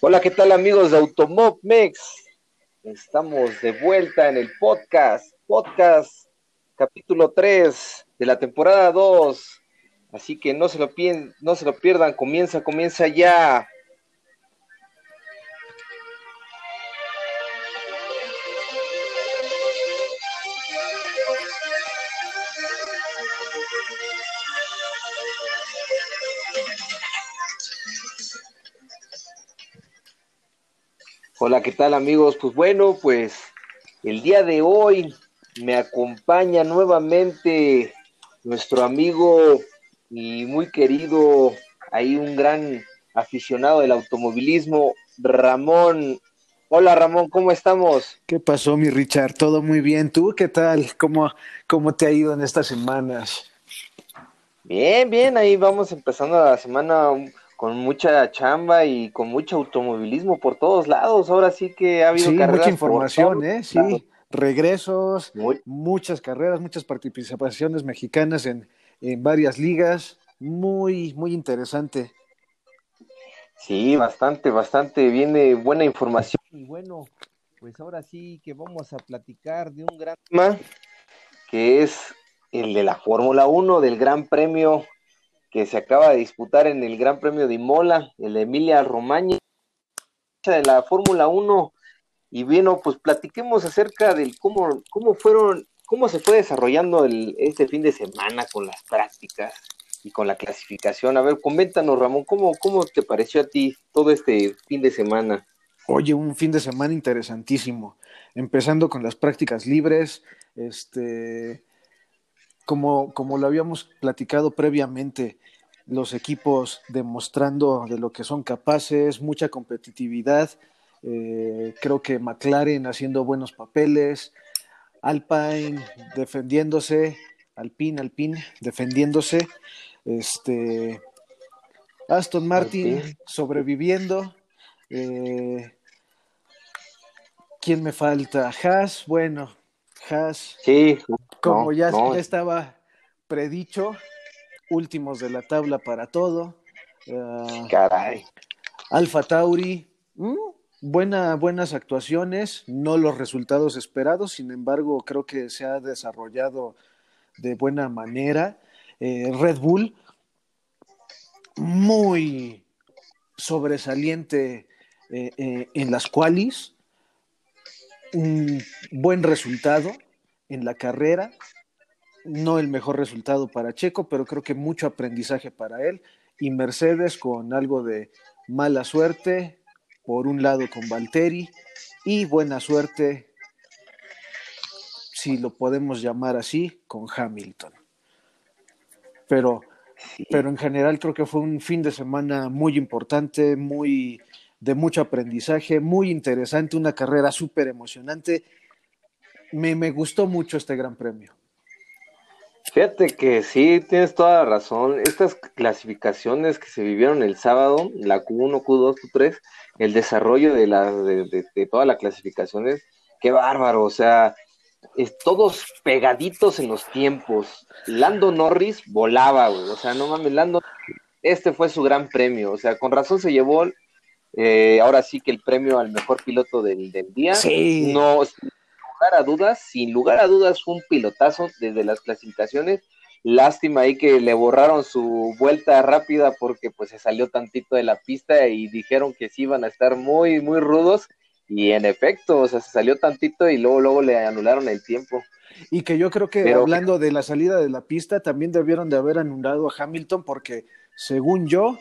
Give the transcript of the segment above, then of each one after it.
Hola, ¿qué tal amigos de Automobmex? Estamos de vuelta en el podcast, podcast capítulo 3 de la temporada 2. Así que no se lo pierdan, comienza, comienza ya. Hola, ¿qué tal amigos? Pues bueno, pues el día de hoy me acompaña nuevamente nuestro amigo y muy querido, ahí un gran aficionado del automovilismo, Ramón. Hola Ramón, ¿cómo estamos? ¿Qué pasó, mi Richard? Todo muy bien. ¿Tú qué tal? ¿Cómo, cómo te ha ido en estas semanas? Bien, bien, ahí vamos empezando la semana con mucha chamba y con mucho automovilismo por todos lados. Ahora sí que ha habido sí, mucha información, ¿eh? Sí, regresos, muchas carreras, muchas participaciones mexicanas en, en varias ligas. Muy, muy interesante. Sí, bastante, bastante. Viene buena información. Y bueno, pues ahora sí que vamos a platicar de un gran tema que es el de la Fórmula 1, del Gran Premio que se acaba de disputar en el Gran Premio de Imola, el Emilia Romagna, de la Fórmula 1. Y bueno, pues platiquemos acerca del cómo, cómo fueron, cómo se fue desarrollando el, este fin de semana con las prácticas y con la clasificación. A ver, coméntanos, Ramón, ¿cómo, cómo te pareció a ti todo este fin de semana? Oye, un fin de semana interesantísimo. Empezando con las prácticas libres, este, como, como lo habíamos platicado previamente, los equipos demostrando de lo que son capaces, mucha competitividad. Eh, creo que McLaren haciendo buenos papeles, Alpine defendiéndose, Alpine, Alpine defendiéndose, este, Aston Martin sobreviviendo. Eh, ¿Quién me falta? Haas, bueno, Haas. Sí, como ya estaba predicho, últimos de la tabla para todo. Uh, Caray. Alfa Tauri, mm, buena, buenas actuaciones, no los resultados esperados, sin embargo, creo que se ha desarrollado de buena manera. Eh, Red Bull, muy sobresaliente eh, eh, en las qualis, un buen resultado en la carrera, no el mejor resultado para Checo, pero creo que mucho aprendizaje para él. Y Mercedes con algo de mala suerte, por un lado con Valtteri, y buena suerte, si lo podemos llamar así, con Hamilton. Pero, pero en general creo que fue un fin de semana muy importante, muy de mucho aprendizaje, muy interesante, una carrera súper emocionante. Me, me gustó mucho este gran premio. Fíjate que sí, tienes toda la razón. Estas clasificaciones que se vivieron el sábado, la Q1, Q2, Q3, el desarrollo de, la, de, de, todas las clasificaciones, qué bárbaro, o sea, todos pegaditos en los tiempos. Lando Norris volaba, güey, o sea, no mames, Lando, este fue su gran premio, o sea, con razón se llevó, eh, ahora sí que el premio al mejor piloto del, del día. Sí. No, lugar a dudas, sin lugar a dudas fue un pilotazo desde las clasificaciones. Lástima ahí que le borraron su vuelta rápida porque pues se salió tantito de la pista y dijeron que sí iban a estar muy, muy rudos. Y en efecto, o sea, se salió tantito y luego, luego le anularon el tiempo. Y que yo creo que hablando de la salida de la pista, también debieron de haber anulado a Hamilton porque, según yo,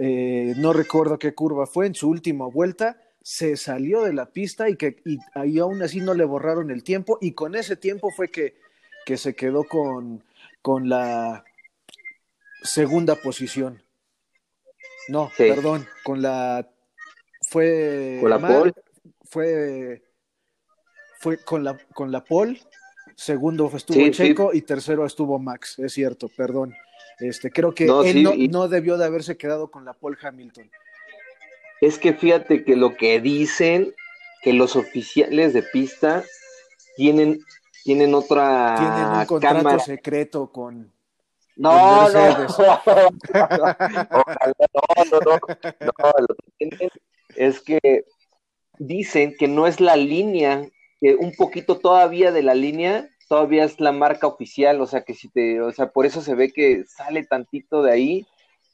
eh, no recuerdo qué curva fue en su última vuelta, se salió de la pista y que y, ahí aún así no le borraron el tiempo y con ese tiempo fue que, que se quedó con, con la segunda posición. No, perdón, con la fue con la pole fue fue con la con la pole, segundo estuvo Checo y tercero estuvo Max, es cierto, perdón. Este, creo que él no, no, debió de haberse quedado con la pole Hamilton. Es que fíjate que lo que dicen, que los oficiales de pista tienen, tienen otra tienen un contrato secreto con. No, no, Ojalá, no, no, no, no, lo que tienen es que dicen que no es la línea, que un poquito todavía de la línea todavía es la marca oficial, o sea que si te, o sea, por eso se ve que sale tantito de ahí,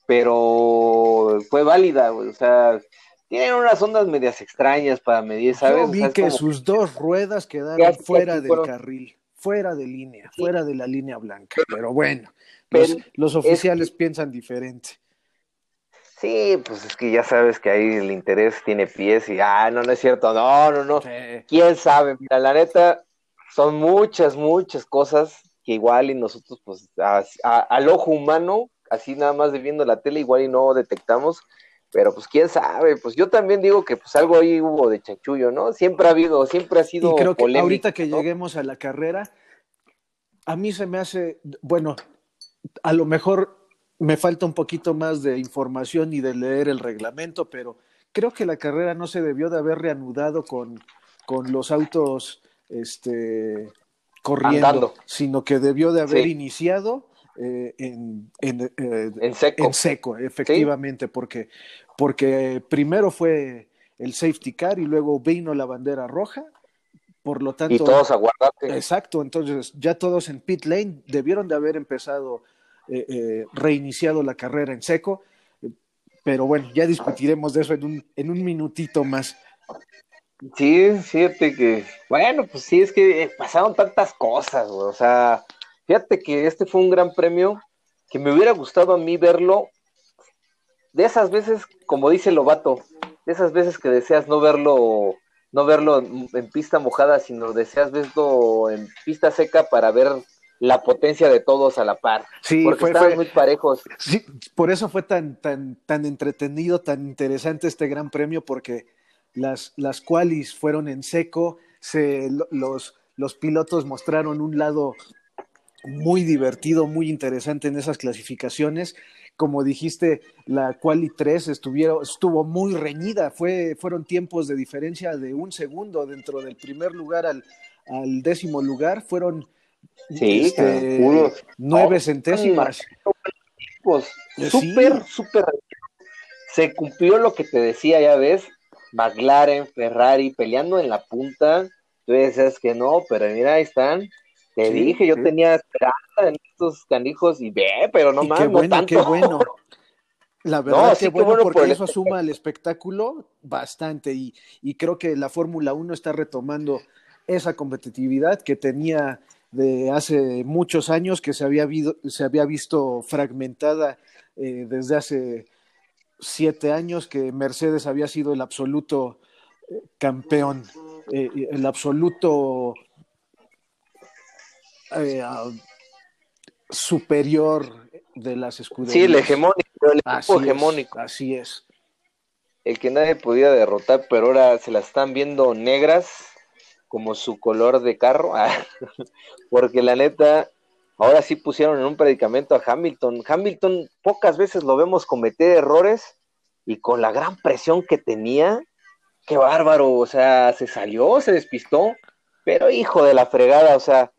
pero fue válida, o sea, tienen unas ondas medias extrañas para medir, ¿sabes? Yo vi que sus dos ruedas quedaron fuera del carril, fuera de línea, fuera de la línea blanca, pero bueno, los, oficiales piensan diferente. Sí, pues es que ya sabes que ahí el interés tiene pies y, ah, no, no es cierto, no, no, no. ¿Quién sabe? Mira, la neta, son muchas, muchas cosas que igual y nosotros, pues, al ojo humano, así nada más de viendo la tele, igual y no detectamos, pero pues quién sabe, pues yo también digo que pues algo ahí hubo de chanchullo, ¿no? Siempre ha habido, siempre ha sido. Y creo que ahorita que lleguemos a la carrera, a mí se me hace, bueno, a lo mejor me falta un poquito más de información y de leer el reglamento, pero creo que la carrera no se debió de haber reanudado con, con los autos este, corriendo, sino que debió de haber iniciado eh, en, en, eh, en, seco. en, seco. efectivamente, porque, porque primero fue el safety car y luego vino la bandera roja. Por lo tanto, y todos aguardate. Exacto, entonces ya todos en pit lane debieron de haber empezado eh, reiniciado la carrera en seco. Pero bueno, ya discutiremos de eso en un, en un minutito más. Sí, fíjate que, bueno, pues sí, es que pasaron tantas cosas, o sea, fíjate que este fue un gran premio que me hubiera gustado a mí verlo de esas veces, como dice Lobato, de esas veces que deseas no verlo, no verlo en pista mojada, sino deseas verlo en pista seca para ver la potencia de todos a la par. Sí, porque estaban muy parejos. Sí, por eso fue tan, tan, tan entretenido, tan interesante este gran premio, porque las, las qualis fueron en seco, se, los, los pilotos mostraron un lado muy divertido, muy interesante en esas clasificaciones. Como dijiste, la quali 3 estuvieron, estuvo muy reñida, Fue, fueron tiempos de diferencia de un segundo dentro del primer lugar al, al décimo lugar, fueron Sí, este, nueve centésimas. Pues, súper, súper. Se cumplió lo que te decía, ya ves, McLaren, Ferrari peleando en la punta. Tú dices que no, pero mira, ahí están. Te dije, yo tenía esperanza en estos canijos y ve, pero no más, no tanto. Qué bueno. La verdad que bueno, porque eso suma al espectáculo bastante y, y creo que la Fórmula 1 está retomando esa competitividad que tenía de hace muchos años que se había, se había visto fragmentada eh, desde hace siete años, que Mercedes había sido el absoluto eh, campeón, eh, el absoluto superior de las escuderías. Sí, el hegemónico, el así hegemónico. así es. El que nadie podía derrotar, pero ahora se la están viendo negras como su color de carro, ah, porque la neta, ahora sí pusieron en un predicamento a Hamilton. Hamilton pocas veces lo vemos cometer errores y con la gran presión que tenía, qué bárbaro, o sea, se salió, se despistó, pero hijo de la fregada, o sea,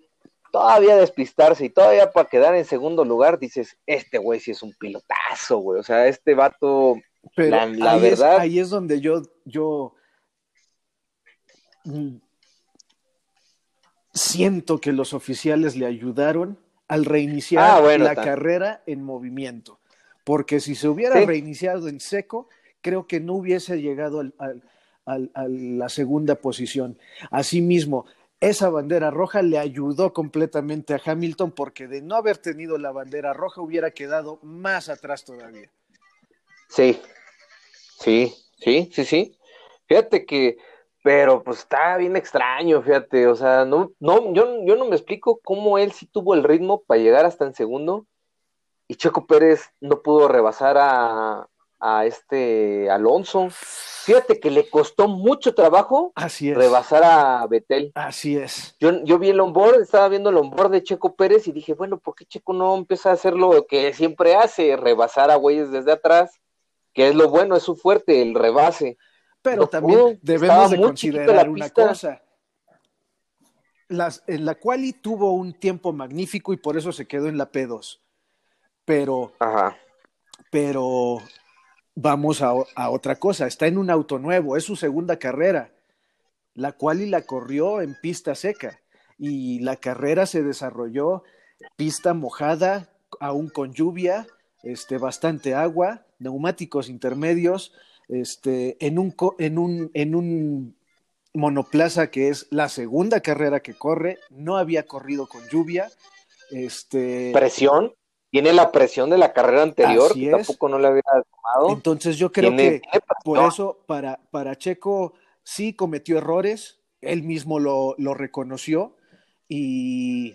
todavía despistarse y todavía para quedar en segundo lugar, dices, este güey sí es un pilotazo, güey, o sea, este vato, la, la verdad. ahí es donde yo, yo mm, siento que los oficiales le ayudaron al reiniciar ah, la carrera en movimiento, porque si se hubiera reiniciado en seco, creo que no hubiese llegado a la segunda posición. Asimismo, esa bandera roja le ayudó completamente a Hamilton porque de no haber tenido la bandera roja hubiera quedado más atrás todavía. Sí, sí, sí, sí, sí. Fíjate que pero pues está bien extraño, fíjate, o sea, no, no, yo, yo no me explico cómo él sí tuvo el ritmo para llegar hasta en segundo y Checo Pérez no pudo rebasar a, a este Alonso. Fíjate que le costó mucho trabajo Así es. rebasar a Betel. Así es. Yo, yo vi el onboard, estaba viendo el onboard de Checo Pérez y dije, bueno, ¿por qué Checo no empieza a hacer lo que siempre hace? Rebasar a güeyes desde atrás, que es lo bueno, es su fuerte, el rebase. Pero también debemos de considerar una cosa. Las, en la quali tuvo un tiempo magnífico y por eso se quedó en la P2. pero, pero vamos a, a, otra cosa, está en un auto nuevo, es su segunda carrera, la cual y la corrió en pista seca y la carrera se desarrolló pista mojada, aún con lluvia, este, bastante agua, neumáticos intermedios, este, en, un, en, un, en un monoplaza que es la segunda carrera que corre, no había corrido con lluvia. Este, presión, tiene la presión de la carrera anterior, que tampoco no le había tomado. Entonces yo creo que por eso para, para Checo sí cometió errores, él mismo lo, lo reconoció y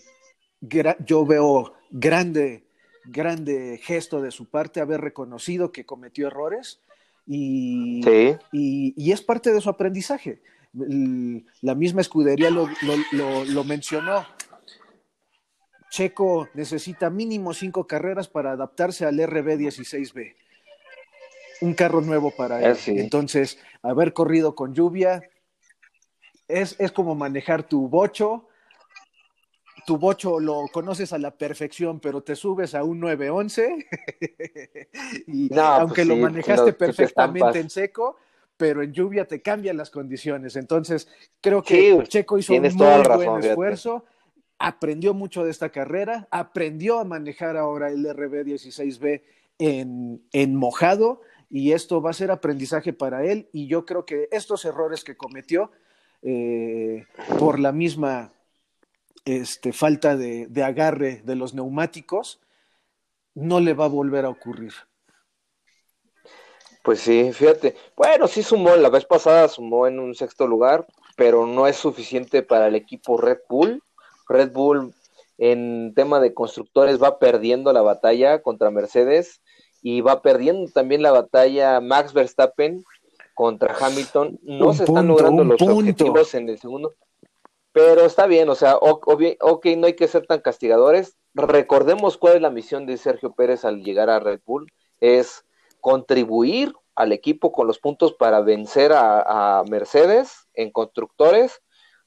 yo veo grande, grande gesto de su parte haber reconocido que cometió errores y, y, es parte de su aprendizaje. La misma escudería lo, lo, mencionó. Checo necesita mínimo cinco carreras para adaptarse al RB16B. Un carro nuevo para él. Entonces, haber corrido con lluvia es, es como manejar tu bocho tu bocho lo conoces a la perfección, pero te subes a un 911 y pues aunque lo manejaste perfectamente en seco, pero en lluvia te cambian las condiciones. Entonces, creo que Checo hizo un muy buen esfuerzo, aprendió mucho de esta carrera, aprendió a manejar ahora el RB16B en, en mojado y esto va a ser aprendizaje para él y yo creo que estos errores que cometió eh, por la misma este, falta de, agarre de los neumáticos, no le va a volver a ocurrir. Pues sí, fíjate. Bueno, sí sumó, la vez pasada sumó en un sexto lugar, pero no es suficiente para el equipo Red Bull. Red Bull en tema de constructores va perdiendo la batalla contra Mercedes y va perdiendo también la batalla Max Verstappen contra Hamilton. No se están logrando los objetivos en el segundo. Pero está bien, o sea, ok, no hay que ser tan castigadores. Recordemos cuál es la misión de Sergio Pérez al llegar a Red Bull, es contribuir al equipo con los puntos para vencer a, Mercedes en constructores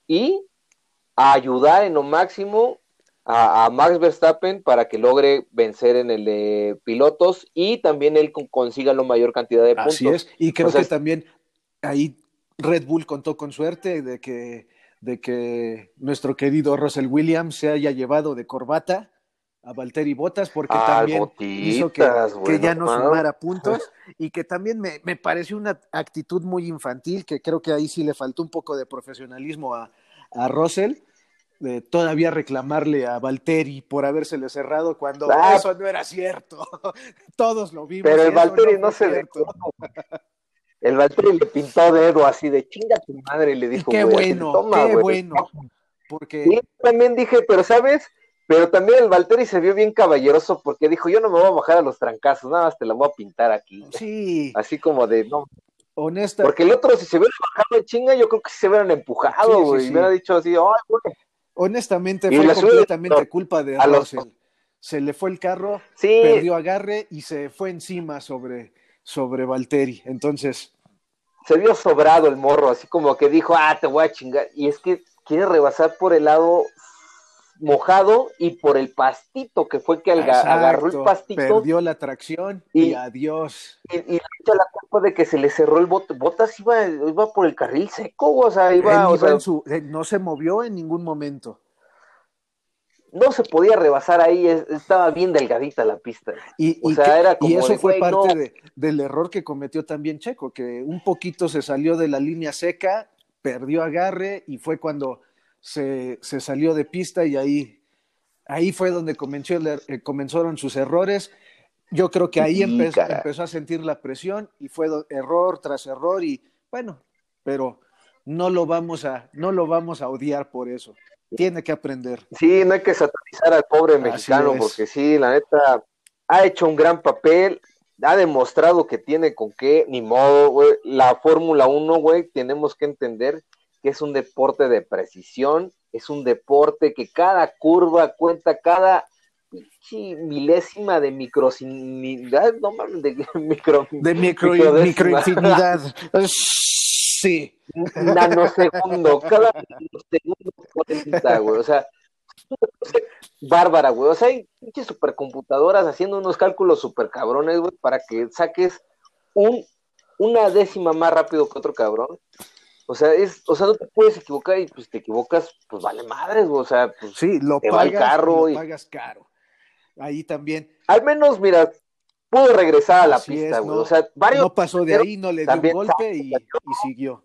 y ayudar en lo máximo a, Max Verstappen para que logre vencer en el de pilotos y también él consiga la mayor cantidad de puntos. Así es, y creo que también ahí Red Bull contó con suerte de que de que nuestro querido Russell Williams se haya llevado de corbata a Valtteri Bottas porque también hizo que, ya no sumara puntos y que también me, me, pareció una actitud muy infantil que creo que ahí sí le faltó un poco de profesionalismo a, a Russell de todavía reclamarle a Valtteri por habérsele cerrado cuando ah. eso no era cierto. Todos lo vimos pero el Valtteri no, se el Valtteri le pintó dedo así de chinga tu madre y le dijo, qué bueno, qué bueno. Porque... Y también dije, pero sabes, pero también el Valtteri se vio bien caballeroso porque dijo, yo no me voy a bajar a los trancazos, nada más te la voy a pintar aquí. Sí. Así como de, no. Honesta. Porque el otro, si se hubiera bajado de chinga, yo creo que se hubieran empujado, güey. y hubiera dicho así, ay, güey. Honestamente, fue completamente culpa de Russell. Se le fue el carro, perdió agarre y se fue encima sobre, sobre Valtteri. Entonces, se vio sobrado el morro, así como que dijo, ah, te voy a chingar. Y es que quiere rebasar por el lado mojado y por el pastito, que fue que agarró el pastito. Perdió la tracción y, adiós. Y, y la culpa de que se le cerró el bote. Botas iba, iba por el carril seco, o sea, iba. Eh, no se movió en ningún momento no se podía rebasar ahí, estaba bien delgadita la pista. Y, eso fue parte del error que cometió también Checo, que un poquito se salió de la línea seca, perdió agarre y fue cuando se, salió de pista y ahí, ahí fue donde comenzó, eh, comenzaron sus errores. Yo creo que ahí empezó, empezó a sentir la presión y fue error tras error y bueno, pero no lo vamos a, no lo vamos a odiar por eso tiene que aprender. Sí, no hay que satanizar al pobre mexicano, porque sí, la neta, ha hecho un gran papel, ha demostrado que tiene con qué, ni modo, güey. La Fórmula 1, güey, tenemos que entender que es un deporte de precisión, es un deporte que cada curva cuenta, cada milésima de microsinidad, no mames, de micro, de micro, microinfinidad. sí. nanosegundo, cada nanosegundo cuenta, güey. O sea, bárbara, güey. O sea, hay pinches supercomputadoras haciendo unos cálculos super cabrones, güey, para que saques un, una décima más rápido que otro cabrón. O sea, es, o sea, no te puedes equivocar y pues te equivocas, pues vale madres, güey. O sea, pues sí, lo te pagas, carro y pagas caro. Ahí también. Al menos, mira, pudo regresar a la pista, güey. o sea, varios. No pasó de ahí, no le dio un golpe y, y siguió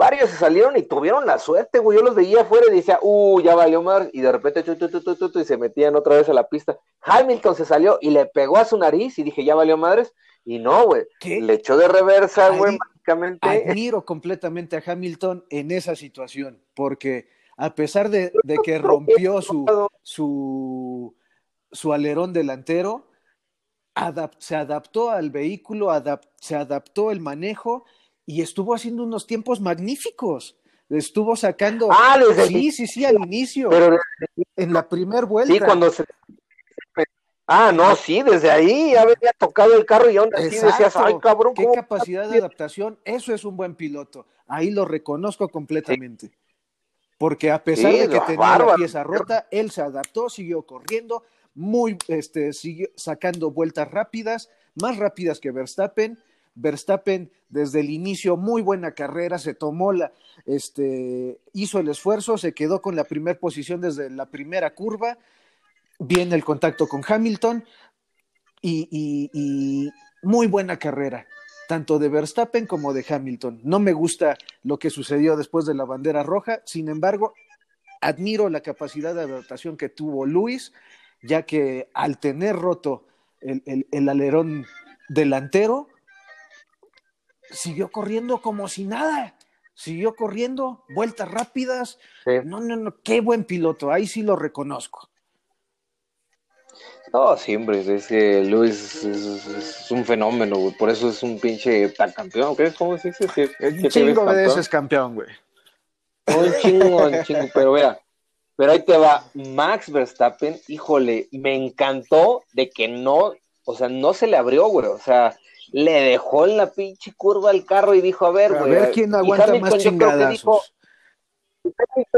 varios se salieron y tuvieron la suerte, güey. Yo los veía afuera y decía, uh, ya valió más. Y de repente, y se metían otra vez a la pista. Hamilton se salió y le pegó a su nariz y dije, ya valió madres. Y no, güey. Le echó de reversa, güey, mágicamente. Admiro completamente a Hamilton en esa situación, porque a pesar de, que rompió su, su, su alerón delantero, se adaptó al vehículo, se adaptó el manejo y estuvo haciendo unos tiempos magníficos. Estuvo sacando. Ah, desde Sí, sí, sí, al inicio. Pero en la primer vuelta. Sí, cuando se. Ah, no, sí, desde ahí ya había tocado el carro y aún así decías, ay, cabrón. Qué capacidad de adaptación. Eso es un buen piloto. Ahí lo reconozco completamente. Porque a pesar de que tenía la pieza rota, él se adaptó, siguió corriendo, muy, este, siguió sacando vueltas rápidas, más rápidas que Verstappen. Verstappen desde el inicio, muy buena carrera, se tomó la, este, hizo el esfuerzo, se quedó con la primera posición desde la primera curva, viene el contacto con Hamilton y, muy buena carrera, tanto de Verstappen como de Hamilton. No me gusta lo que sucedió después de la bandera roja, sin embargo, admiro la capacidad de adaptación que tuvo Luis, ya que al tener roto el alerón delantero, siguió corriendo como si nada. Siguió corriendo, vueltas rápidas. No, no, no, qué buen piloto, ahí sí lo reconozco. No, siempre, es que Luis es, un fenómeno, güey. Por eso es un pinche tan campeón, ¿qué? ¿Cómo se dice? Un chingo de ese es campeón, güey. Un chingo, un chingo, pero vea, pero ahí te va, Max Verstappen, híjole, me encantó de que no, o sea, no se le abrió, güey, o sea, le dejó en la pinche curva el carro y dijo, a ver, güey. A ver quién aguanta más chingadazos.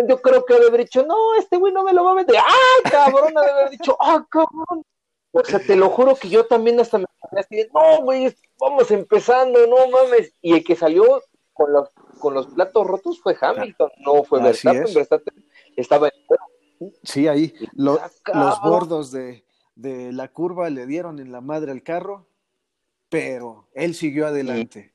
Yo creo que debe haber dicho, no, este güey no me lo va a meter. ¡Ay, cabrón! Debe haber dicho, ¡ah, cabrón! O sea, te lo juro que yo también hasta me así no, güey, vamos empezando, no mames. Y el que salió con los, con los platos rotos fue Hamilton, no fue Verstappen. Verstappen estaba en... Sí, ahí los bordos de, de la curva le dieron en la madre al carro pero él siguió adelante.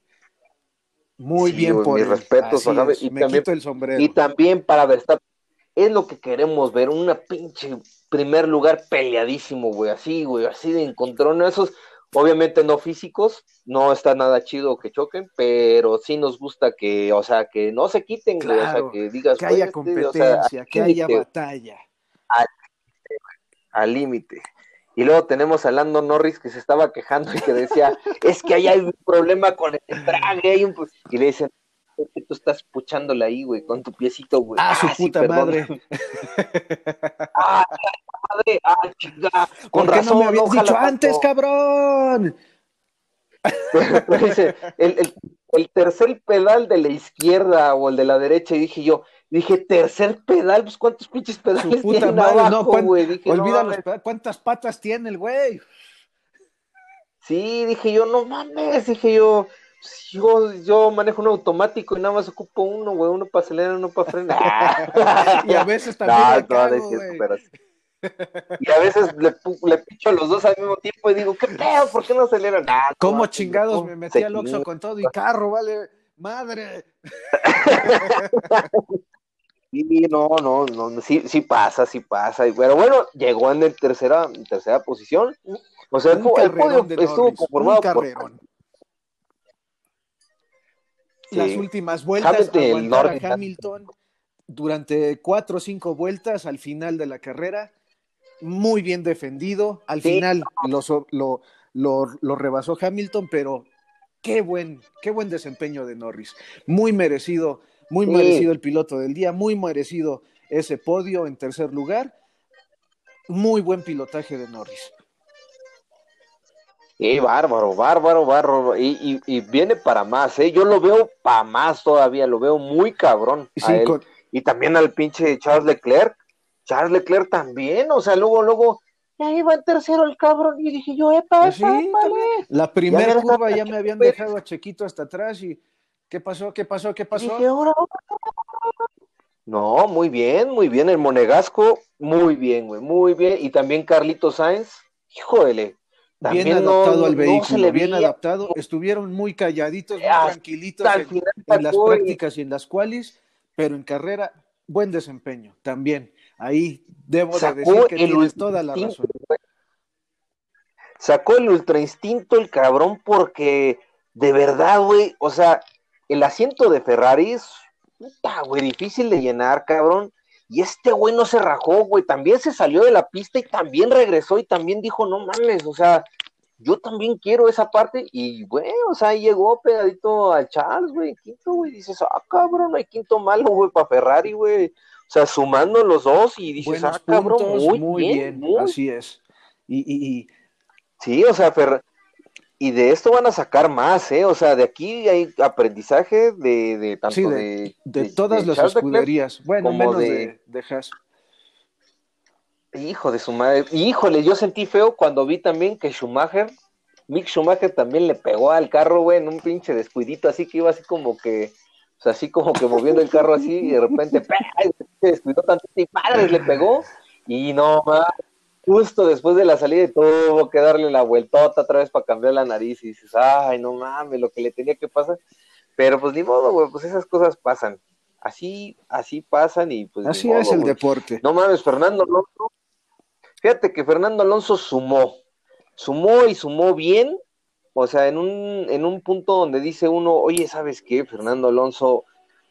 Muy bien por mis respetos, y también, el sombrero. Y también para Verstappen, es lo que queremos ver, una pinche primer lugar peleadísimo, güey, así, güey, así de encontrón, esos, obviamente no físicos, no está nada chido que choquen, pero sí nos gusta que, o sea, que no se quiten, güey, o sea, que digas, que haya este, competencia, que haya batalla. Al límite. Y luego tenemos a Lando Norris que se estaba quejando y que decía, es que ahí hay un problema con el traje, hay un... y le dicen, es que tú estás puchándola ahí, güey, con tu piecito, güey. Ah, su ah, puta madre. ah, madre, ah, chingada. Con ¿Por qué no me habías dicho antes, cabrón? dice, el, el, el tercer pedal de la izquierda o el de la derecha, y dije yo, Dije, tercer pedal, pues cuántos pinches pedales puta tiene madre, abajo, güey. Dije, olvídalo, cuántas patas tiene el güey. Sí, dije yo, no mames, dije yo, yo, yo manejo un automático y nada más ocupo uno, güey, uno para acelerar, uno para frenar. y a veces también cago, Y a veces le, le, picho a los dos al mismo tiempo y digo, ¿qué pedo? ¿Por qué no aceleran? Ah, ¿Cómo chingados me metí al Oxxo con todo y carro, vale? ¡Madre! Sí, no, no, no, sí, sí pasa, sí pasa. Pero bueno, llegó en, el tercera, tercera posición. O sea, el, podio estuvo conformado por... Las últimas vueltas Hamilton, Hamilton durante cuatro o cinco vueltas al final de la carrera. Muy bien defendido. Al final lo, lo rebasó Hamilton, pero qué buen, qué buen desempeño de Norris. Muy merecido muy merecido el piloto del día, muy merecido ese podio en tercer lugar. Muy buen pilotaje de Norris. Sí, bárbaro, bárbaro, bárbaro. Y, y, viene para más, ¿eh? Yo lo veo para más todavía, lo veo muy cabrón. Y también al pinche Charles Leclerc. Charles Leclerc también, o sea, luego, luego, ya iba en tercero el cabrón, y dije yo, epa, pues epa, sí, La primera curva ya me habían dejado a Chequito hasta atrás y ¿qué pasó? ¿Qué pasó? ¿Qué pasó? No, muy bien, muy bien, el Monegasco, muy bien, güey, muy bien, y también Carlito Sáenz, híjole, bien adaptado al vehículo, bien adaptado, estuvieron muy calladitos, muy tranquilitos en, las prácticas y en las cuales, pero en carrera, buen desempeño también. Ahí debo de decir que tienes toda la razón. Sacó el ultra instinto el cabrón porque de verdad, güey, o sea, el asiento de Ferrari es puta, güey, difícil de llenar, cabrón. Y este güey no se rajó, güey, también se salió de la pista y también regresó y también dijo, no mames, o sea, yo también quiero esa parte y, güey, o sea, llegó pegadito al Charles, güey, quinto, güey, dices, ah, cabrón, hay quinto malo, güey, para Ferrari, güey. O sea, sumando los dos y dices, ah, cabrón, muy, bien, así es. Y, y, y, Sí, o sea, Ferrari y de esto van a sacar más, ¿eh? O sea, de aquí hay aprendizaje de, de tanto de, de, todas las escuderías. Bueno, menos de, de Haas. Hijo de su madre. Híjole, yo sentí feo cuando vi también que Schumacher, Mick Schumacher también le pegó al carro, güey, en un pinche descuidito, así que iba así como que, o sea, así como que moviendo el carro así, y de repente, se descuidó tanto y padres le pegó. Y no, más justo después de la salida tuvo que darle la vueltota otra vez para cambiar la nariz y dices, ay, no mames, lo que le tenía que pasar. Pero pues ni modo, güey, pues esas cosas pasan. Así, así pasan y pues. Así es el deporte. No mames, Fernando Alonso. Fíjate que Fernando Alonso sumó, sumó y sumó bien. O sea, en un, en un punto donde dice uno, oye, ¿sabes qué? Fernando Alonso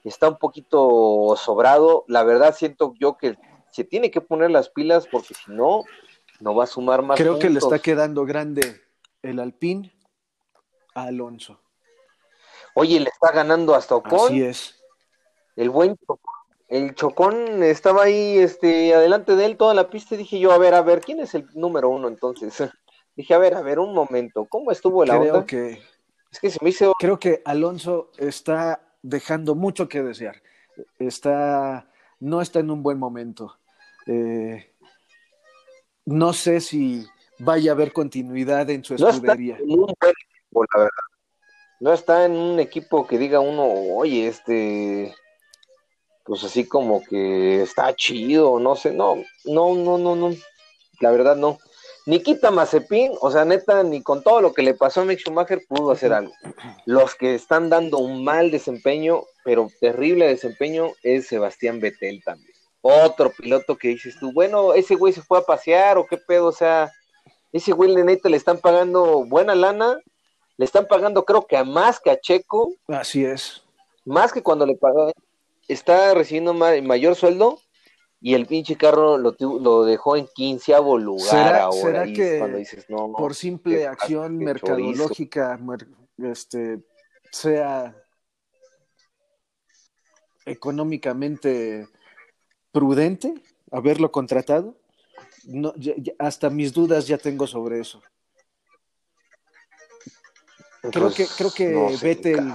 está un poquito sobrado. La verdad siento yo que se tiene que poner las pilas porque si no, no va a sumar más. Creo que le está quedando grande el Alpín a Alonso. Oye, le está ganando hasta Ocon. Así es. El buen el Chocón estaba ahí este, adelante de él toda la pista y dije yo, a ver, a ver, ¿quién es el número uno entonces? dije, a ver, a ver, un momento, ¿cómo estuvo la Creo que es que se me hizo... Creo que Alonso está dejando mucho que desear. Está, no está en un buen momento. Eh, no sé si vaya a haber continuidad en su escudería. No está en un equipo que diga uno, oye, este, pues así como que está chido, no sé, no, no, no, no, no, la verdad no. Ni quita Mazepin, o sea, neta, ni con todo lo que le pasó a Mick Schumacher pudo hacer algo. Los que están dando un mal desempeño, pero terrible desempeño, es Sebastián Vettel también otro piloto que dices tú, bueno, ese güey se fue a pasear o qué pedo, o sea, ese güey de neta le están pagando buena lana, le están pagando creo que a más que a Checo. Así es. Más que cuando le pagó, está recibiendo mayor sueldo y el pinche carro lo, lo dejó en quinceavo lugar ¿Será, ahora. ¿será que cuando dices, no, por simple acción mercadológica este, sea económicamente prudente haberlo contratado? No, hasta mis dudas ya tengo sobre eso. Creo que, creo que no Vettel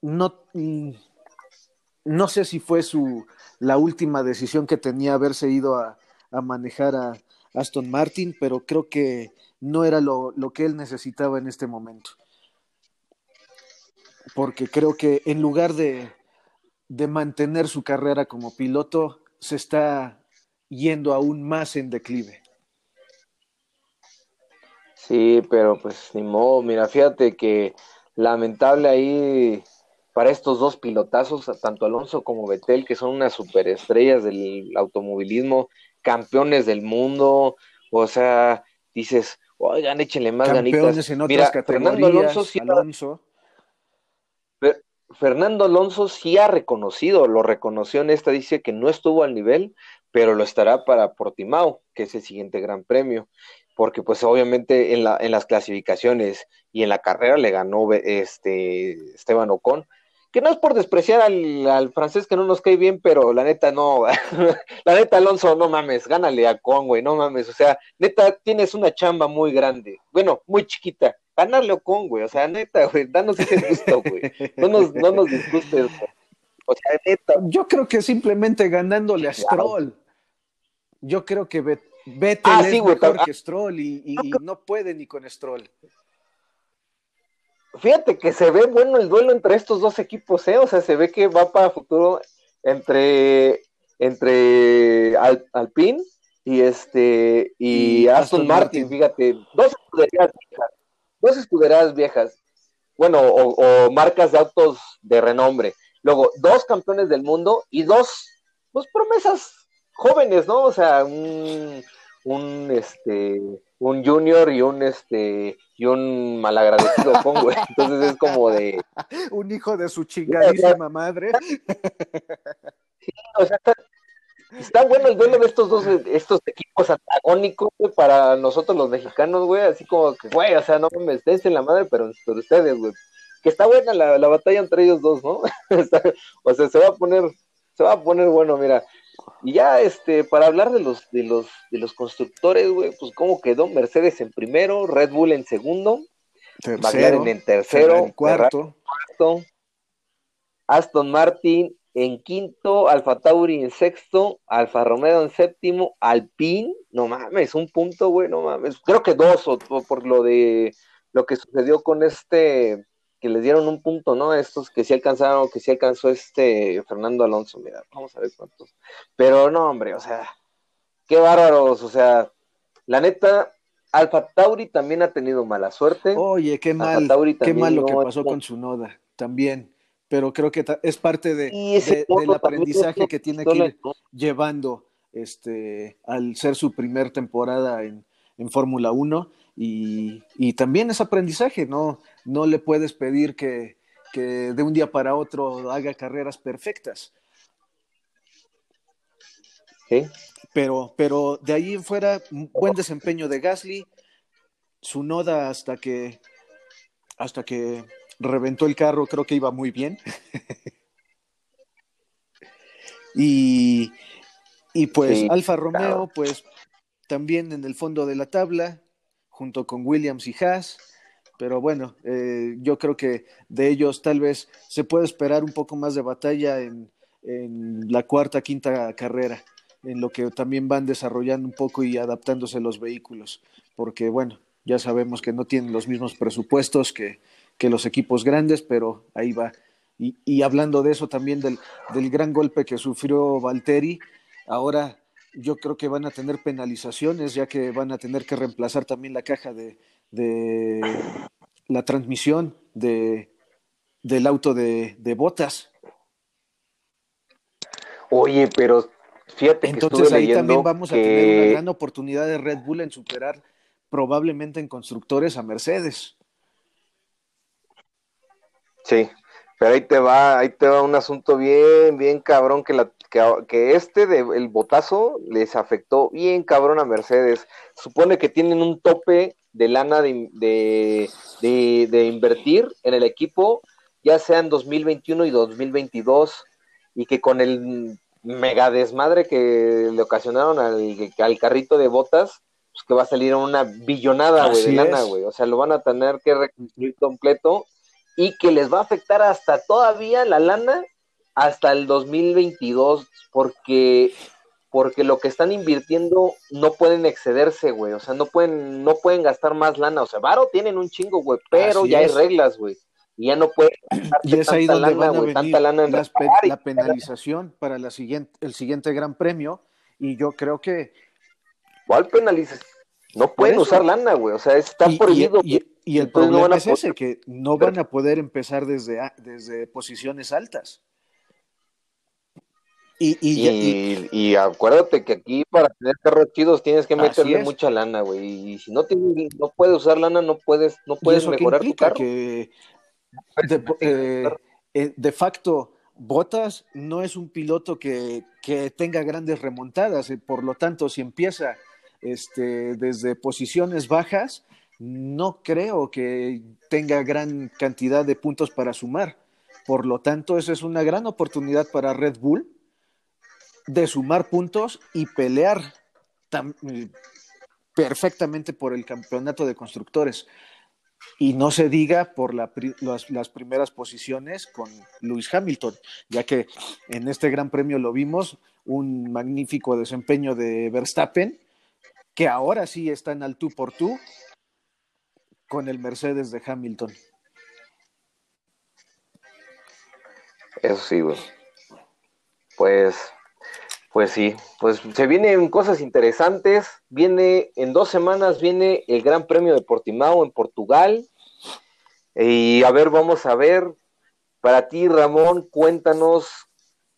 no, mm, no sé si fue su la última decisión que tenía haberse ido a, a manejar a Aston Martin, pero creo que no era lo, lo que él necesitaba en este momento. Porque creo que en lugar de, de mantener su carrera como piloto se está yendo aún más en declive. Sí, pero pues ni modo, mira, fíjate que lamentable ahí para estos dos pilotazos, tanto Alonso como Betel, que son unas superestrellas del automovilismo, campeones del mundo, o sea, dices, oigan, échenle más ganitas. mira, Fernando Alonso, sí, Alonso Fernando Alonso sí ha reconocido, lo reconoció en esta, dice que no estuvo al nivel, pero lo estará para Portimao, que es el siguiente gran premio, porque pues obviamente en, la, en las clasificaciones y en la carrera le ganó este Esteban Ocon, que no es por despreciar al, francés que no nos cae bien, pero la neta no, la neta Alonso, no mames, gánale a Con, güey, no mames, o sea, neta tienes una chamba muy grande, bueno, muy chiquita, ganarle con, güey. O sea, neta, güey, danos ese gusto, güey. No nos, no nos disgustes, O sea, neta. Yo creo que simplemente ganándole a Stroll. Yo creo que Vettel ah, es mejor que Stroll y, no puede ni con Stroll. Fíjate que se ve bueno el duelo entre estos dos equipos, ¿eh? O sea, se ve que va para futuro entre, entre Alpine y este y, Aston, Martin, fíjate, dos escuderías dos escuderías viejas, bueno, o, marcas de autos de renombre. Luego, dos campeones del mundo y dos, dos promesas jóvenes, ¿no? O sea, un, un este un junior y un este y un malagradecido pongo entonces es como de un hijo de su chingadísima madre sí, o sea, está, bueno el duelo de estos dos estos equipos antagónicos para nosotros los mexicanos güey así como que güey o sea no me estés en la madre pero, ustedes güey. Que está buena la, la batalla entre ellos dos no o sea se va a poner se va a poner bueno mira. Y ya, este, para hablar de los, de los, de los constructores, güey, pues cómo quedó Mercedes en primero, Red Bull en segundo, McLaren en tercero, cuarto. Aston Martin en quinto, Alfa Tauri en sexto, Alfa Romeo en séptimo, Alpine, no mames, un punto, güey, no mames, creo que dos, o, por lo de lo que sucedió con este que les dieron un punto, ¿no? Estos que sí alcanzaron, que sí alcanzó este Fernando Alonso, mira, vamos a ver cuántos. Pero no, hombre, o sea, qué bárbaros, o sea, la neta, Alfa Tauri también ha tenido mala suerte. Oye, qué mal, qué mal lo que pasó con su noda, también. Pero creo que es parte de, del aprendizaje que tiene que ir llevando este, al ser su primer temporada en, en Fórmula 1 y, y, también es aprendizaje, ¿no? no le puedes pedir que, de un día para otro haga carreras perfectas. ¿Sí? Pero, pero de ahí en fuera, buen desempeño de Gasly, su noda hasta que hasta que reventó el carro, creo que iba muy bien. y, y pues Alfa Romeo, pues también en el fondo de la tabla, junto con Williams y Haas. Pero bueno, eh, yo creo que de ellos tal vez se puede esperar un poco más de batalla en, la cuarta, quinta carrera, en lo que también van desarrollando un poco y adaptándose los vehículos, porque bueno, ya sabemos que no tienen los mismos presupuestos que, los equipos grandes, pero ahí va. Y, hablando de eso también del, del gran golpe que sufrió Valteri, ahora yo creo que van a tener penalizaciones, ya que van a tener que reemplazar también la caja de, de la transmisión de, del auto de, botas. Oye, pero fíjate Entonces que ahí también vamos a tener una gran oportunidad de Red Bull en superar probablemente en constructores a Mercedes. Sí, pero ahí te va, ahí te va un asunto bien, bien cabrón que la que, este de, el botazo les afectó bien cabrón a Mercedes. Supone que tienen un tope de lana de, de, invertir en el equipo, ya sea en 2021 y 2022, y que con el mega desmadre que le ocasionaron al, al carrito de botas, pues que va a salir una billonada, de lana, güey. O sea, lo van a tener que reconstruir completo y que les va a afectar hasta todavía la lana hasta el 2022, porque porque lo que están invirtiendo no pueden excederse, güey, o sea, no pueden no pueden gastar más lana, o sea, varo tienen un chingo, güey, pero ya hay reglas, güey. Y ya no pueden y es ahí donde lana, van a venir lana la penalización para la siguiente, el siguiente gran premio y yo creo que ¿Cuál penalización? No pueden usar lana, güey, o sea, está prohibido. Y, y, el problema es ese, que no van a poder empezar desde, desde posiciones altas. Y, y, acuérdate que aquí para tener carros chidos tienes que meterle mucha lana, güey. Y si no tienes, no puedes usar lana, no puedes, no puedes mejorar tu carro. Que eh, eh, de, facto, Botas no es un piloto que, que tenga grandes remontadas. Y por lo tanto, si empieza este, desde posiciones bajas, no creo que tenga gran cantidad de puntos para sumar. Por lo tanto, esa es una gran oportunidad para Red Bull de sumar puntos y pelear perfectamente por el campeonato de constructores. Y no se diga por las, las, primeras posiciones con Lewis Hamilton, ya que en este Gran Premio lo vimos, un magnífico desempeño de Verstappen, que ahora sí está en al tú por tú con el Mercedes de Hamilton. Eso sí, güey. Pues, pues sí, pues se vienen cosas interesantes. Viene, en dos semanas viene el Gran Premio de Portimao en Portugal. Y a ver, vamos a ver. Para ti, Ramón, cuéntanos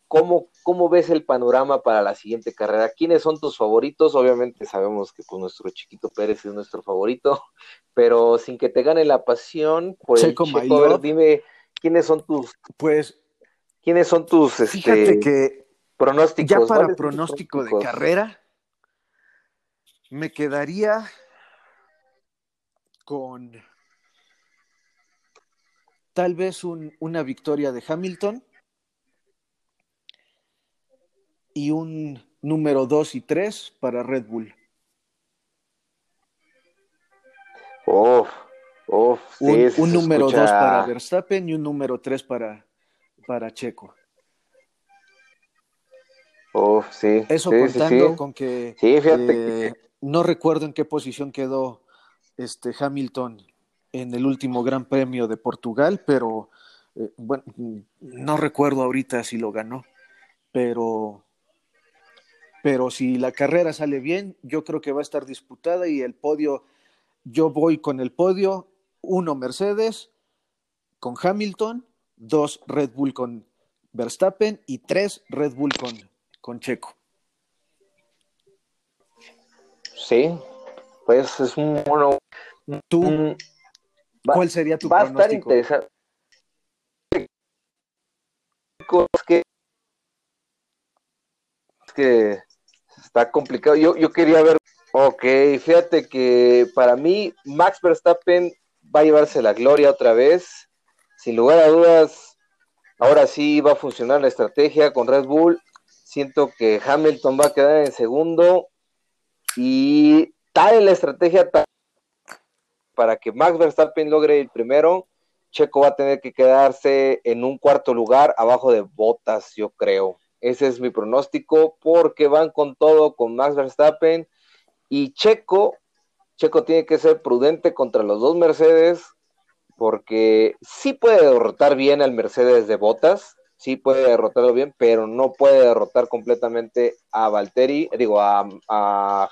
cómo, cómo ves el panorama para la siguiente carrera. ¿Quiénes son tus favoritos? Obviamente sabemos que pues, nuestro chiquito Pérez es nuestro favorito, pero sin que te gane la pasión, pues Checo, dime quiénes son tus. Pues ¿Quiénes son tus este, que pronósticos? Ya para pronóstico de carrera, me quedaría con tal vez una victoria de Hamilton y un número 2 y 3 para Red Bull. Oh, oh, sí, un, número 2 para Verstappen y un número 3 para, para Checo. Oh, sí. Eso contando con que, eh, no recuerdo en qué posición quedó este Hamilton en el último Gran Premio de Portugal, pero eh, bueno, no recuerdo ahorita si lo ganó, pero pero si la carrera sale bien, yo creo que va a estar disputada y el podio, yo voy con el podio, uno Mercedes con Hamilton dos Red Bull con Verstappen y tres Red Bull con, con Checo. Sí, pues es un bueno. ¿Tú, ¿Cuál sería tu va a estar interesante. Es que, es que está complicado. Yo, yo quería ver. Ok, fíjate que para mí Max Verstappen va a llevarse la gloria otra vez sin lugar a dudas, ahora sí va a funcionar la estrategia con Red Bull. Siento que Hamilton va a quedar en segundo y tal la estrategia para que Max Verstappen logre el primero. Checo va a tener que quedarse en un cuarto lugar abajo de Botas, yo creo. Ese es mi pronóstico porque van con todo con Max Verstappen y Checo. Checo tiene que ser prudente contra los dos Mercedes porque sí puede derrotar bien al Mercedes de Botas, sí puede derrotarlo bien, pero no puede derrotar completamente a Valtteri, digo, a,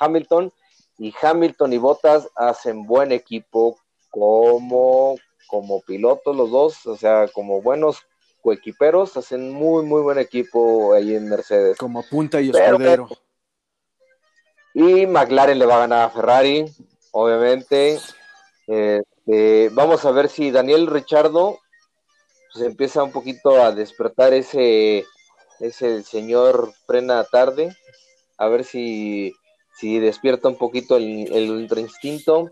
Hamilton, y Hamilton y Botas hacen buen equipo como, como pilotos los dos, o sea, como buenos coequiperos, hacen muy, muy buen equipo ahí en Mercedes. Como punta y escudero. Y McLaren le va a ganar a Ferrari, obviamente. Eh, eh, vamos a ver si Daniel Richardo pues, empieza un poquito a despertar ese, ese señor frena tarde, a ver si, si despierta un poquito el, el instinto.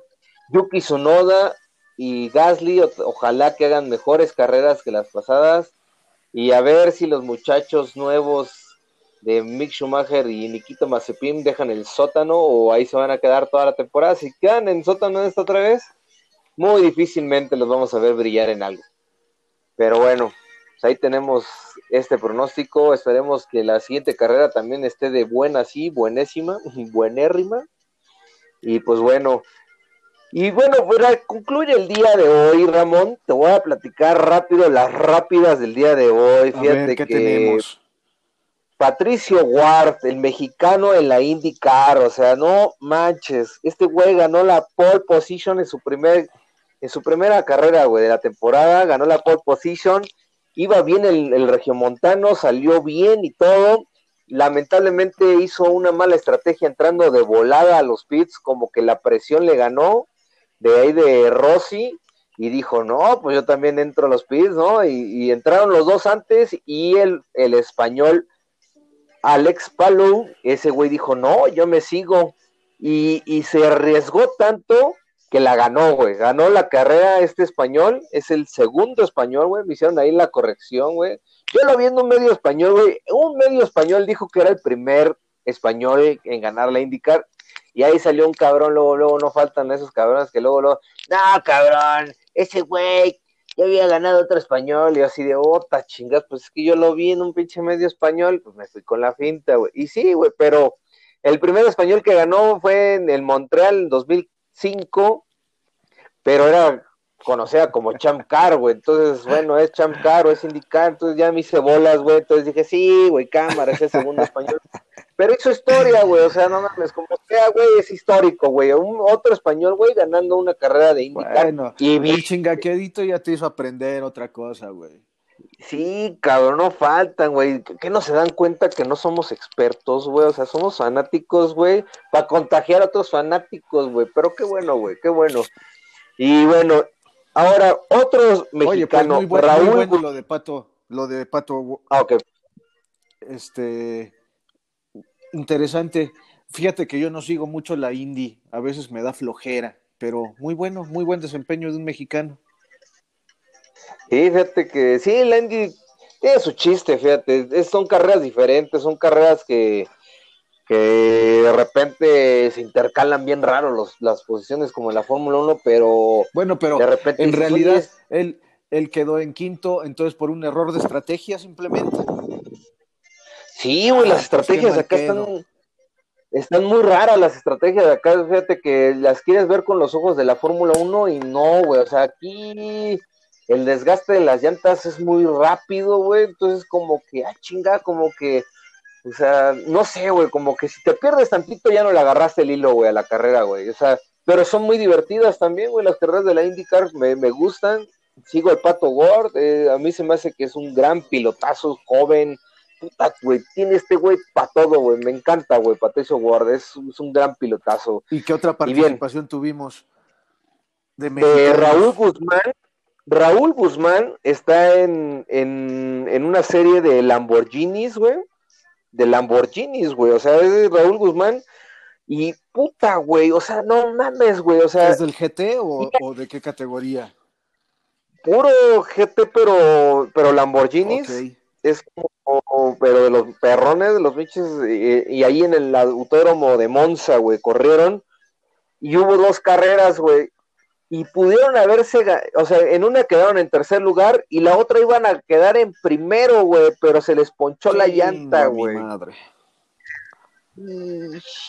Yuki Sonoda y Gasly, ojalá que hagan mejores carreras que las pasadas y a ver si los muchachos nuevos de Mick Schumacher y Nikito Mazepin dejan el sótano o ahí se van a quedar toda la temporada. Si quedan en sótano esta otra vez, muy difícilmente los vamos a ver brillar en algo. Pero bueno, pues ahí tenemos este pronóstico. Esperemos que la siguiente carrera también esté de buena, sí, buenésima, buenérrima. Y pues bueno, y bueno, pues concluye el día de hoy, Ramón. Te voy a platicar rápido las rápidas del día de hoy. Fíjate que tenemos? Patricio Ward, el mexicano en la IndyCar, o sea, no manches, este güey ganó la pole position en su primer en su primera carrera, güey, de la temporada, ganó la pole position, iba bien el, el regiomontano, salió bien y todo. Lamentablemente hizo una mala estrategia entrando de volada a los pits, como que la presión le ganó de ahí de Rossi y dijo, no, pues yo también entro a los pits, ¿no? Y, entraron los dos antes y el, el español Alex Palou, ese güey dijo, no, yo me sigo. Y, y se arriesgó tanto que la ganó, güey. Ganó la carrera este español, es el segundo español, güey. Me hicieron ahí la corrección, güey. Yo lo vi en un medio español, güey. Un medio español dijo que era el primer español en ganar la IndyCar. Y ahí salió un cabrón, luego, luego no faltan esos cabrones que luego, luego, no, cabrón, ese güey ya había ganado otro español, y así de, ota, chingas, pues es que yo lo vi en un pinche medio español, pues me fui con la finta, güey. Y sí, güey, pero el primer español que ganó fue en el Montreal en 2005, pero era conocida como Champ Car, güey. Entonces, bueno, es Champ Car o es indicar, entonces ya me hice bolas, güey. Entonces dije, sí, güey, cámara, es el segundo español. Pero hizo historia, güey, o sea, no mames, como sea, güey, es histórico, güey. Un otro español, güey, ganando una carrera de indicar. Bueno, y el chingaquedito ya te hizo aprender otra cosa, güey. Sí, cabrón, no faltan, güey. ¿Qué no se dan cuenta que no somos expertos, güey? O sea, somos fanáticos, güey, para contagiar a otros fanáticos, güey. Pero qué bueno, güey, qué bueno. Y bueno, ahora otros mexicanos. Oye, pues Raúl. Muy bueno lo de Pato, lo de Pato. Ah, ok. Este, interesante. Fíjate que yo no sigo mucho la indie, a veces me da flojera, pero muy bueno, muy buen desempeño de un mexicano. Sí, fíjate que sí, la indie tiene su chiste, fíjate, son carreras diferentes, son carreras que, que de repente se intercalan bien raro los, las posiciones como en la Fórmula 1, pero bueno, pero de repente en realidad él, él quedó en quinto, entonces por un error de estrategia simplemente. Sí, güey, las ah, pues, estrategias acá están, están muy raras, las estrategias de acá, fíjate que las quieres ver con los ojos de la Fórmula 1 y no, güey, o sea, aquí el desgaste de las llantas es muy rápido, güey, entonces como que, ah, chinga, como que, o sea, no sé, güey, como que si te pierdes tantito ya no le agarraste el hilo, güey, a la carrera, güey, o sea, pero son muy divertidas también, güey, las carreras de la IndyCar me, me gustan, sigo al Pato Ward, eh, a mí se me hace que es un gran pilotazo, joven, puta, güey, tiene este güey para todo, güey, me encanta, güey, Patricio Ward, es, un gran pilotazo. ¿Y qué otra participación tuvimos? De, de Raúl Guzmán, Raúl Guzmán está en, en, una serie de Lamborghinis, güey, de Lamborghinis, güey, o sea, es de Raúl Guzmán y puta, güey, o sea, no mames, güey, o sea. ¿Es del GT o, o de qué categoría? Puro GT, pero, pero Lamborghinis es como, pero de los perrones, de los bichos, y, ahí en el autódromo de Monza, güey, corrieron, y hubo dos carreras, güey, y pudieron haberse, o sea, en una quedaron en tercer lugar, y la otra iban a quedar en primero, güey, pero se les ponchó la llanta, güey. madre.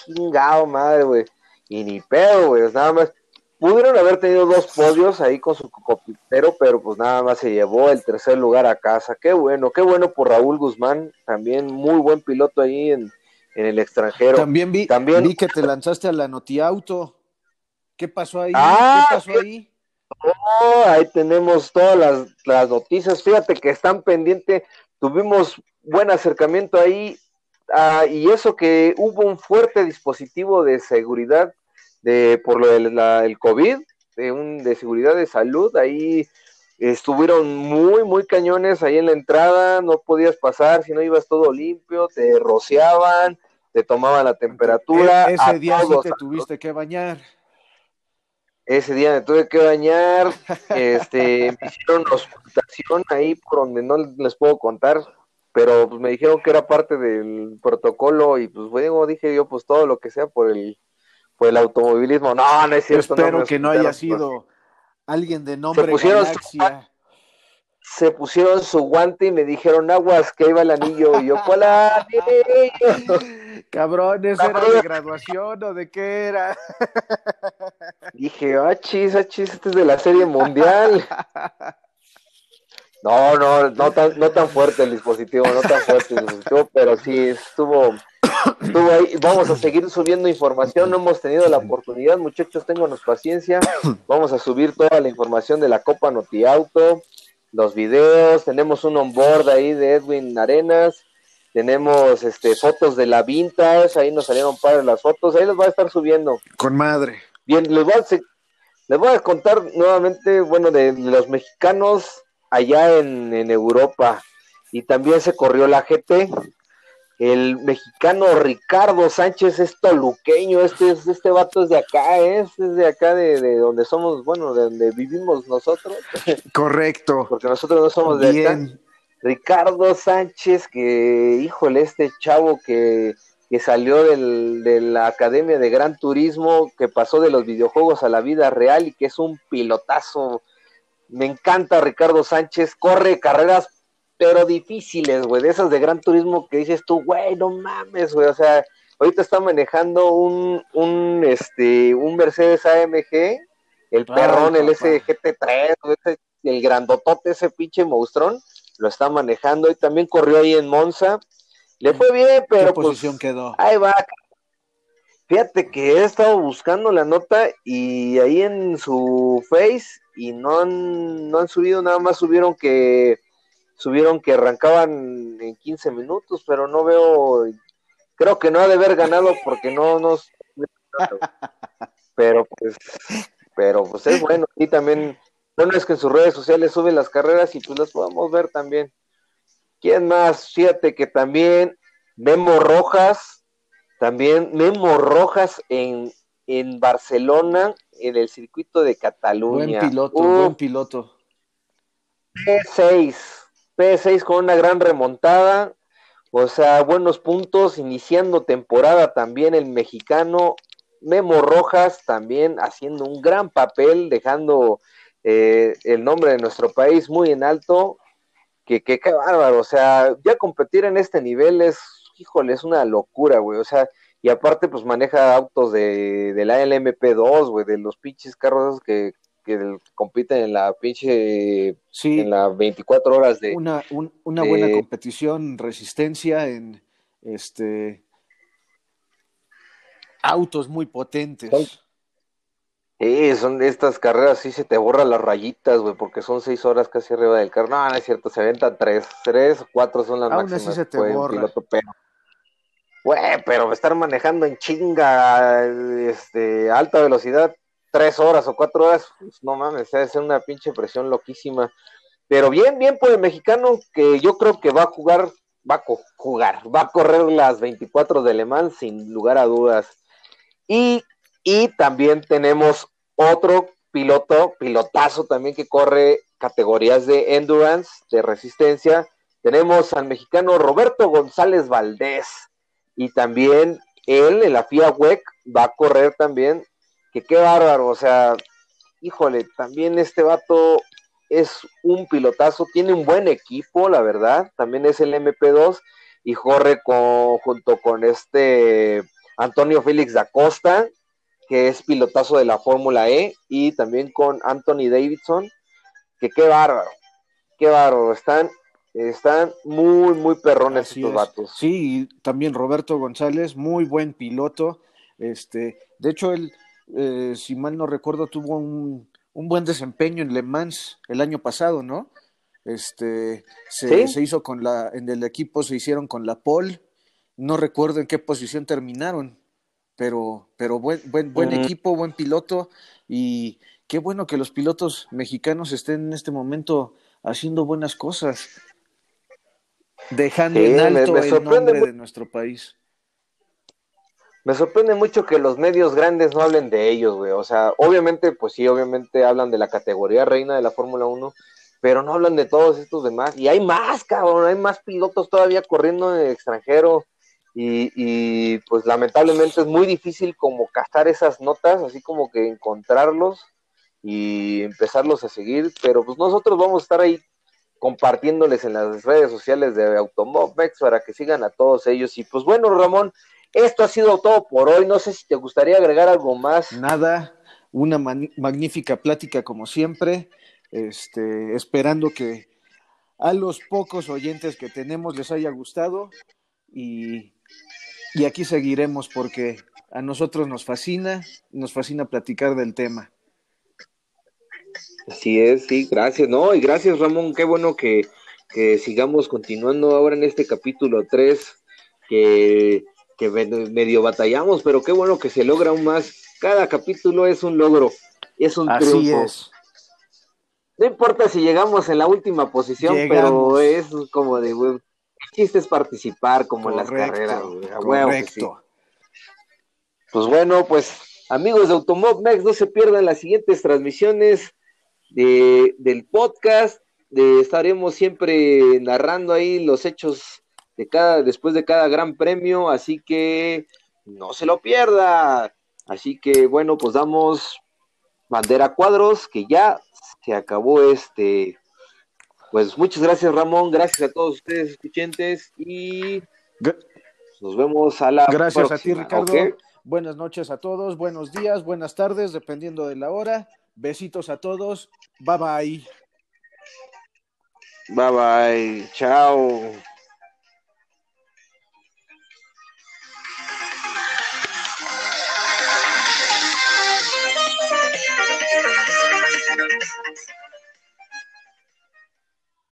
Chingado, madre, güey. Y ni pedo, güey, nada más Pudieron haber tenido dos podios ahí con su copitero, pero pues nada más se llevó el tercer lugar a casa. Qué bueno, qué bueno por Raúl Guzmán, también muy buen piloto ahí en, el extranjero. También vi, también vi que te lanzaste a la Notiauto. ¿Qué pasó ahí? Ah, ¿Qué pasó ahí? Oh, ahí tenemos todas las, las noticias. Fíjate que están pendientes. Tuvimos buen acercamiento ahí. Ah, y eso que hubo un fuerte dispositivo de seguridad de por lo del el COVID, de, un, de seguridad de salud, ahí estuvieron muy, muy cañones ahí en la entrada, no podías pasar si no ibas todo limpio, te rociaban, te tomaban la temperatura. E-, ese día sí te tuviste que bañar. Ese día me tuve que bañar, este, me hicieron hospitalización ahí por donde no les puedo contar, pero pues me dijeron que era parte del protocolo y pues bueno, dije yo pues todo lo que sea por el el automovilismo. No, no es cierto. Espero que no haya sido alguien de nombre se pusieron, Su, se pusieron su guante y me dijeron aguas que iba el anillo y yo ¿cuál anillo? Cabrón, ¿eso era de graduación o de qué era? Dije, ah, chis, ah, chis, este es de la serie mundial. No, no, no tan, no tan fuerte el dispositivo, no tan fuerte el dispositivo, pero sí estuvo, Vamos a seguir subiendo información. No hemos tenido la oportunidad, muchachos. Ténganos paciencia. Vamos a subir toda la información de la Copa Notiauto, los videos. Tenemos un onboard ahí de Edwin Arenas. Tenemos este fotos de la Vintage. Ahí nos salieron para las fotos. Ahí los va a estar subiendo. Con madre. Bien, les voy a, les voy a contar nuevamente, bueno, de los mexicanos allá en, en Europa. Y también se corrió la GT el mexicano Ricardo Sánchez es toluqueño, este, este vato es de acá, ¿eh? este es de acá de, donde somos, bueno, de donde vivimos nosotros. Correcto. Porque nosotros no somos de acá. Ricardo Sánchez, que, híjole, este chavo que que salió de la Academia de Gran Turismo, que pasó de los videojuegos a la vida real y que es un pilotazo. Me encanta Ricardo Sánchez, corre carreras pero difíciles, güey, de esas de Gran Turismo que dices tú, güey, no mames, güey, o sea, ahorita está manejando un, un, este, un Mercedes AMG, el perrón, el SGT3, el grandotote, ese pinche monstrón, lo está manejando y también corrió ahí en Monza, le fue bien, pero ¿Qué pues, posición quedó? Ahí va. Fíjate que he estado buscando la nota y ahí en su face y no han, no han subido, nada más subieron que subieron que arrancaban en 15 minutos, pero no veo, creo que no ha de haber ganado porque no nos pero pues pero pues es bueno y también bueno es que en sus redes sociales suben las carreras y pues las podemos ver también ¿Quién más? Fíjate que también Memo Rojas, también Memo Rojas en, en Barcelona, en el circuito de Cataluña. Buen piloto, buen piloto. P6, P6 con una gran remontada, o sea, buenos puntos, iniciando temporada también el mexicano. Memo Rojas también haciendo un gran papel, dejando eh, el nombre de nuestro país muy en alto. Que, qué bárbaro, o sea, ya competir en este nivel es, híjole, es una locura, güey, o sea, y aparte pues maneja autos de, de la LMP2, güey, de los pinches carros que, que compiten en la pinche, sí, en las 24 horas de... Una, una buena competición, resistencia en, este, autos muy potentes. Sí, son estas carreras, sí se te borran las rayitas, güey, porque son seis horas casi arriba del carro. No, no es cierto, se aventan tres, tres o cuatro son las Aún máximas. se te borra. Piloto, pero, güey, pero estar manejando en chinga, este, alta velocidad, tres horas o cuatro horas, pues, no mames, debe ser una pinche presión loquísima. Pero bien, bien por el mexicano, que yo creo que va a jugar, va a jugar, va a correr las 24 de Le Mans sin lugar a dudas. Y y también tenemos otro piloto, pilotazo también que corre categorías de endurance, de resistencia. Tenemos al mexicano Roberto González Valdés y también él en la FIA WEC va a correr también, que qué bárbaro, o sea, híjole, también este vato es un pilotazo, tiene un buen equipo, la verdad, también es el MP2 y corre con, junto con este Antonio Félix da Costa, que es pilotazo de la Fórmula E, y también con Anthony Davidson, que qué bárbaro, qué bárbaro, están, están muy, muy perrones estos vatos. Sí, y también Roberto González, muy buen piloto, este, de hecho él, eh, si mal no recuerdo, tuvo un, un, buen desempeño en Le Mans el año pasado, ¿no? Este, se, se hizo con la, en el equipo se hicieron con la pole, no recuerdo en qué posición terminaron, pero, pero buen, buen, buen equipo, buen piloto y qué bueno que los pilotos mexicanos estén en este momento haciendo buenas cosas, dejando en alto el nombre de nuestro país. Me sorprende mucho que los medios grandes no hablen de ellos, güey. O sea, obviamente, pues sí, obviamente hablan de la categoría reina de la Fórmula 1, pero no hablan de todos estos demás. Y hay más, cabrón, hay más pilotos todavía corriendo en el extranjero. Y, pues lamentablemente es muy difícil como cazar esas notas, así como que encontrarlos y empezarlos a seguir, pero pues nosotros vamos a estar ahí compartiéndoles en las redes sociales de Automovex para que sigan a todos ellos. Y pues bueno, Ramón, esto ha sido todo por hoy. No sé si te gustaría agregar algo más. Nada, una magnífica plática como siempre, este, esperando que a los pocos oyentes que tenemos les haya gustado y y aquí seguiremos porque a nosotros nos fascina, nos fascina platicar del tema. Así es, sí, gracias, no, y gracias Ramón, qué bueno que, sigamos continuando ahora en este capítulo 3, que, que medio batallamos, pero qué bueno que se logra aún más. Cada capítulo es un logro, es un Así Es. No importa si llegamos en la última posición, pero es como de, chiste es participar como en las carreras, correcto. Pues bueno, pues amigos de Automob no se pierdan las siguientes transmisiones de, del podcast. De, estaremos siempre narrando ahí los hechos de cada, después de cada gran premio, así que no se lo pierda. Así que bueno, pues damos bandera cuadros, que ya se acabó este. Pues muchas gracias Ramón, gracias a todos ustedes escuchentes y nos vemos a la Gracias a ti Ricardo. Buenas noches a todos, buenos días, buenas tardes, dependiendo de la hora. Besitos a todos. Bye bye. Bye bye. Chao.